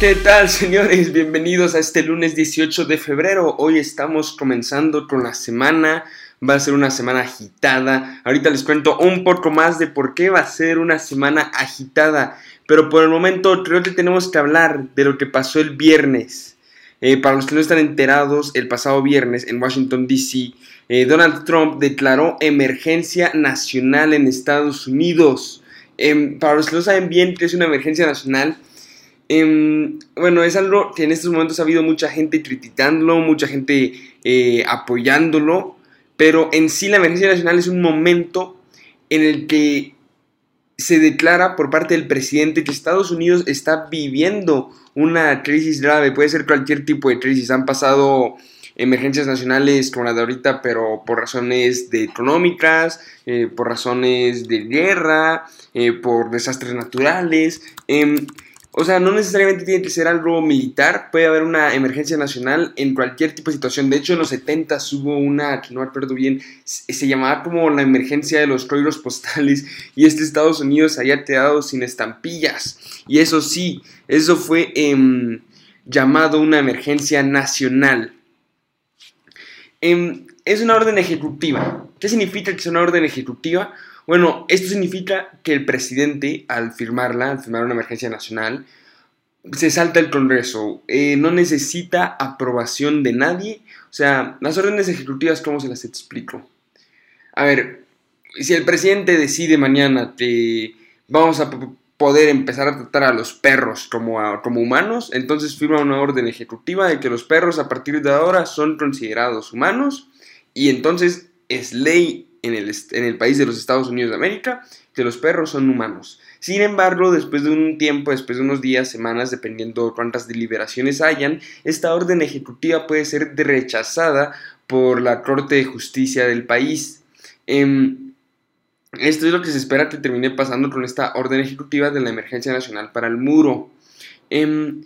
¿Qué tal, señores? Bienvenidos a este lunes 18 de febrero. Hoy estamos comenzando con la semana. Va a ser una semana agitada. Ahorita les cuento un poco más de por qué va a ser una semana agitada. Pero por el momento creo que tenemos que hablar de lo que pasó el viernes. Eh, para los que no están enterados, el pasado viernes en Washington, D.C., eh, Donald Trump declaró emergencia nacional en Estados Unidos. Em, para los que no saben bien qué es una emergencia nacional, Em, bueno, es algo que en estos momentos ha habido mucha gente criticándolo, mucha gente eh, apoyándolo, pero en sí la emergencia nacional es un momento en el que se declara por parte del presidente que Estados Unidos está viviendo una crisis grave, puede ser cualquier tipo de crisis, han pasado emergencias nacionales como la de ahorita, pero por razones económicas, eh, por razones de guerra, eh, por desastres naturales. Em, o sea, no necesariamente tiene que ser algo militar, puede haber una emergencia nacional en cualquier tipo de situación. De hecho, en los 70 hubo una, que no me acuerdo bien, se llamaba como la emergencia de los códigos postales y este Estados Unidos había quedado sin estampillas. Y eso sí, eso fue em, llamado una emergencia nacional. Em, es una orden ejecutiva. ¿Qué significa que es una orden ejecutiva? Bueno, esto significa que el presidente, al firmarla, al firmar una emergencia nacional, se salta el Congreso, eh, no necesita aprobación de nadie. O sea, las órdenes ejecutivas, ¿cómo se las explico? A ver, si el presidente decide mañana que vamos a poder empezar a tratar a los perros como, como humanos, entonces firma una orden ejecutiva de que los perros a partir de ahora son considerados humanos y entonces es ley en el, país de los Estados Unidos de América que los perros son humanos. Sin embargo, después de un tiempo, después de unos días, semanas, dependiendo cuántas deliberaciones hayan, esta orden ejecutiva puede ser rechazada por la Corte de Justicia del país. Em, esto es lo que se espera que termine pasando con esta orden ejecutiva de la emergencia nacional para el muro. Em,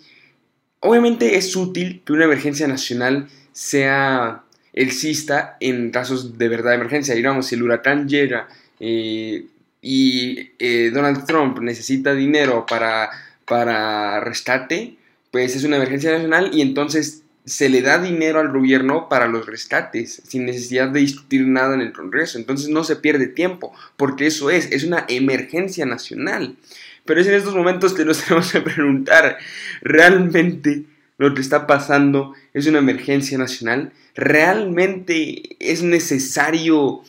obviamente es útil que una emergencia nacional sea exista en casos de verdad de emergencia. Digamos, si el huracán llega eh, y eh, Donald Trump necesita dinero para, para rescate, pues es una emergencia nacional y entonces se le da dinero al gobierno para los rescates, sin necesidad de discutir nada en el Congreso. Entonces no se pierde tiempo, porque eso es, es una emergencia nacional. Pero es en estos momentos que nos tenemos que preguntar, ¿realmente lo que está pasando es una emergencia nacional? ¿Realmente es necesario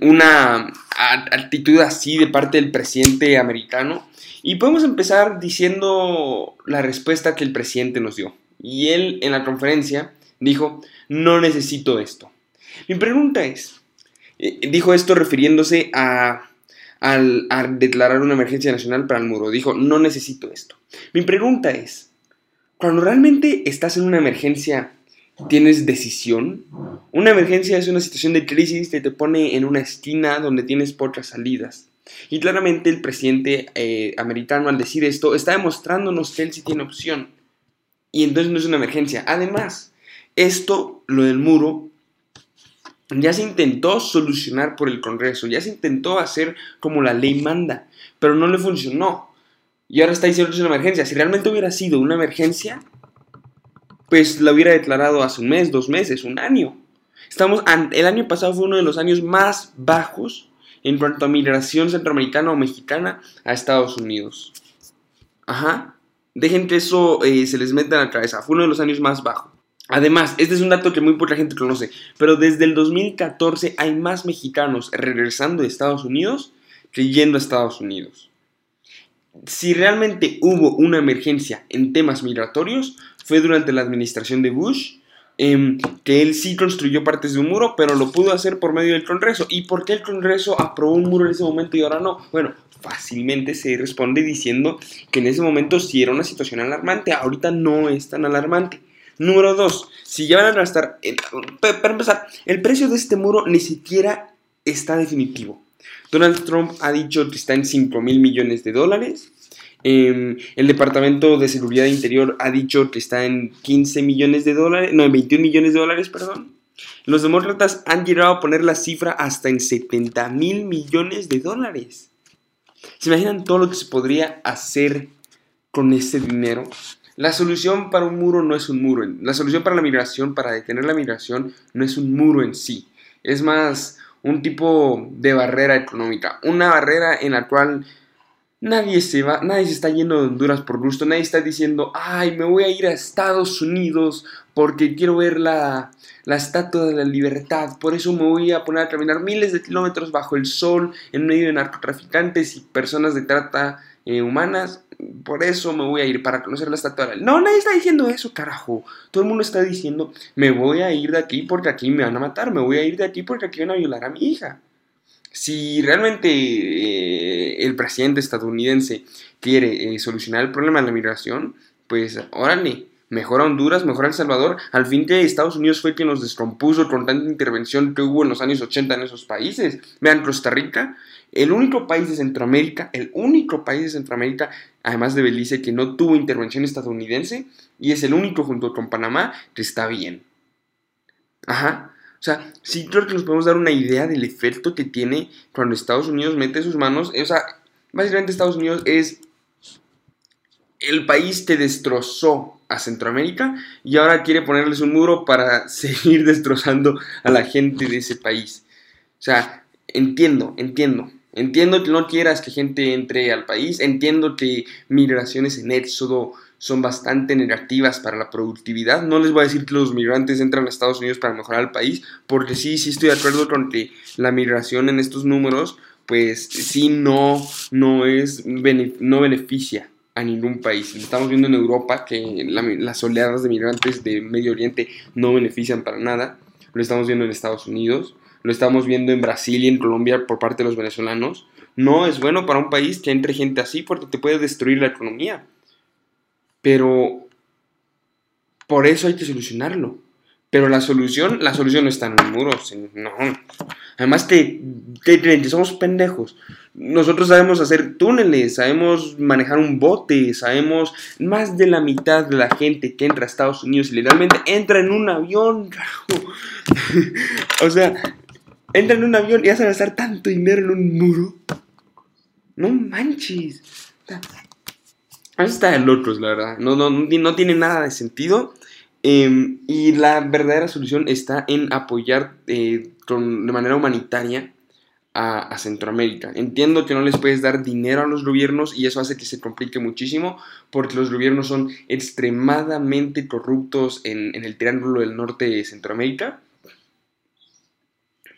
una actitud así de parte del presidente americano? Y podemos empezar diciendo la respuesta que el presidente nos dio. Y él en la conferencia dijo, no necesito esto. Mi pregunta es, eh, dijo esto refiriéndose a, declarar una emergencia nacional para el muro. Dijo, no necesito esto. Mi pregunta es, cuando realmente estás en una emergencia tienes decisión. Una emergencia es una situación de crisis que te pone en una esquina donde tienes pocas salidas. Y claramente el presidente eh, americano al decir esto está demostrándonos que él sí tiene opción. Y entonces no es una emergencia. Además, esto, lo del muro, ya se intentó solucionar por el Congreso, ya se intentó hacer como la ley manda, pero no le funcionó. Y ahora está diciendo que es una emergencia. Si realmente hubiera sido una emergencia, pues la hubiera declarado hace un mes, dos meses, un año. Estamos, el año pasado fue uno de los años más bajos en cuanto a migración centroamericana o mexicana a Estados Unidos. Ajá. Dejen que eso eh, se les meta en la cabeza. Fue uno de los años más bajos. Además, este es un dato que muy poca gente conoce, pero desde el 2014 hay más mexicanos regresando de Estados Unidos que yendo a Estados Unidos. Si realmente hubo una emergencia en temas migratorios, fue durante la administración de Bush, em, que él sí construyó partes de un muro, pero lo pudo hacer por medio del Congreso. ¿Y por qué el Congreso aprobó un muro en ese momento y ahora no? Bueno, fácilmente se responde diciendo que en ese momento sí era una situación alarmante, ahorita no es tan alarmante. Número dos, si ya van a gastar, para empezar, el precio de este muro ni siquiera está definitivo. Donald Trump ha dicho que está en 5 mil millones de dólares. Em, el Departamento de Seguridad Interior ha dicho que está en 15 millones de dólares, no, en 21 millones de dólares, perdón. Los demócratas han llegado a poner la cifra hasta en 70 mil millones de dólares. ¿Se imaginan todo lo que se podría hacer con ese dinero. La solución para un muro no es un muro. La solución para la migración, para detener la migración, no es un muro en sí. Es más un tipo de barrera económica. Una barrera en la cual nadie se va, nadie se está yendo de Honduras por gusto. Nadie está diciendo, ay, me voy a ir a Estados Unidos porque quiero ver la, la estatua de la libertad. Por eso me voy a poner a caminar miles de kilómetros bajo el sol en medio de narcotraficantes y personas de trata eh, humanas por eso me voy a ir para conocer la estatua. No, nadie está diciendo eso, carajo. Todo el mundo está diciendo, me voy a ir de aquí porque aquí me van a matar, me voy a ir de aquí porque aquí van a violar a mi hija. Si realmente eh, el presidente estadounidense quiere eh, solucionar el problema de la migración, pues órale, mejora Honduras, mejora El Salvador. Al fin que Estados Unidos fue quien nos descompuso con tanta intervención que hubo en los años 80 en esos países. Vean, Costa Rica el único país de Centroamérica, el único país de Centroamérica, además de Belice, que no tuvo intervención estadounidense, y es el único junto con Panamá que está bien. Ajá. O sea, sí creo que nos podemos dar una idea del efecto que tiene cuando Estados Unidos mete sus manos. O sea, básicamente Estados Unidos es el país que destrozó a Centroamérica y ahora quiere ponerles un muro para seguir destrozando a la gente de ese país. O sea, entiendo, entiendo. Entiendo que no quieras que gente entre al país, entiendo que migraciones en éxodo son bastante negativas para la productividad. No les voy a decir que los migrantes entran a Estados Unidos para mejorar el país, porque sí, sí estoy de acuerdo con que la migración en estos números, pues sí no, no es, no beneficia a ningún país. Estamos viendo en Europa que las oleadas de migrantes de Medio Oriente no benefician para nada. Lo estamos viendo en Estados Unidos lo estamos viendo en Brasil y en Colombia por parte de los venezolanos, no es bueno para un país que entre gente así porque te puede destruir la economía. Pero por eso hay que solucionarlo. Pero la solución, la solución no está en un muro, no. Además que, que, somos pendejos. Nosotros sabemos hacer túneles, sabemos manejar un bote, sabemos más de la mitad de la gente que entra a Estados Unidos ilegalmente entra en un avión. o sea, entra en un avión y a gastar tanto dinero en un muro. No manches. Eso está de locos, la verdad. No, no, no tiene nada de sentido. Em, y la verdadera solución está en apoyar eh, de manera humanitaria a, Centroamérica. Entiendo que no les puedes dar dinero a los gobiernos y eso hace que se complique muchísimo porque los gobiernos son extremadamente corruptos en, en el Triángulo del Norte de Centroamérica.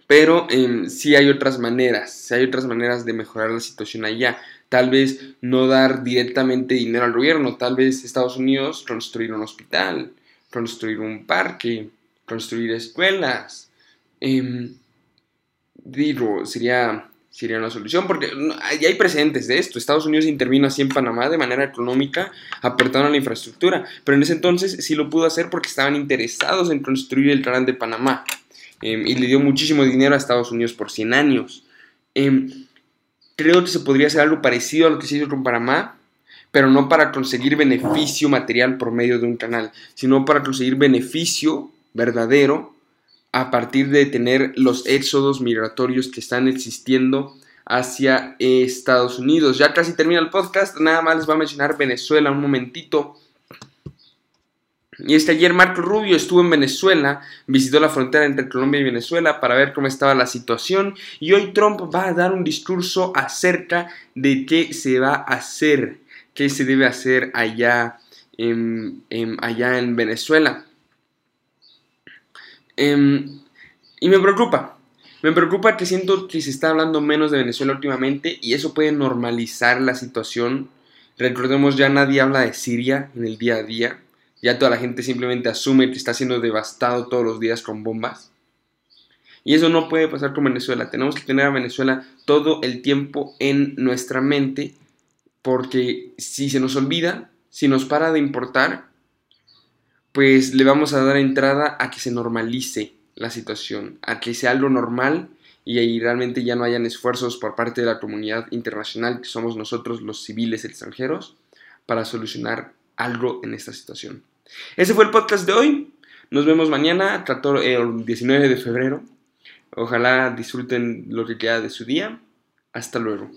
Pero eh, sí hay otras maneras, sí hay otras maneras de mejorar la situación allá. Tal vez no dar directamente dinero al gobierno, tal vez Estados Unidos construir un hospital, construir un parque, construir escuelas. Em, digo, sería, sería una solución, porque ya hay precedentes de esto. Estados Unidos intervino así en Panamá de manera económica, aportando a la infraestructura, pero en ese entonces sí lo pudo hacer porque estaban interesados en construir el canal de Panamá. Em, y le dio muchísimo dinero a Estados Unidos por 100 años. Em, creo que se podría hacer algo parecido a lo que se hizo con Panamá, pero no para conseguir beneficio material por medio de un canal, sino para conseguir beneficio verdadero a partir de tener los éxodos migratorios que están existiendo hacia Estados Unidos. Ya casi termina el podcast, nada más les voy a mencionar Venezuela un momentito. Y este ayer Marco Rubio estuvo en Venezuela, visitó la frontera entre Colombia y Venezuela para ver cómo estaba la situación y hoy Trump va a dar un discurso acerca de qué se va a hacer, qué se debe hacer allá en, allá en Venezuela. Em, y me preocupa, me preocupa que siento que se está hablando menos de Venezuela últimamente y eso puede normalizar la situación. Recordemos, ya nadie habla de Siria en el día a día ya toda la gente simplemente asume que está siendo devastado todos los días con bombas. Y eso no puede pasar con Venezuela. Tenemos que tener a Venezuela todo el tiempo en nuestra mente porque si se nos olvida, si nos para de importar, pues le vamos a dar entrada a que se normalice la situación, a que sea algo normal y ahí realmente ya no hayan esfuerzos por parte de la comunidad internacional, que somos nosotros los civiles extranjeros, para solucionar algo en esta situación. Ese fue el podcast de hoy. Nos vemos mañana, el 19 de febrero. Ojalá disfruten lo que queda de su día. Hasta luego.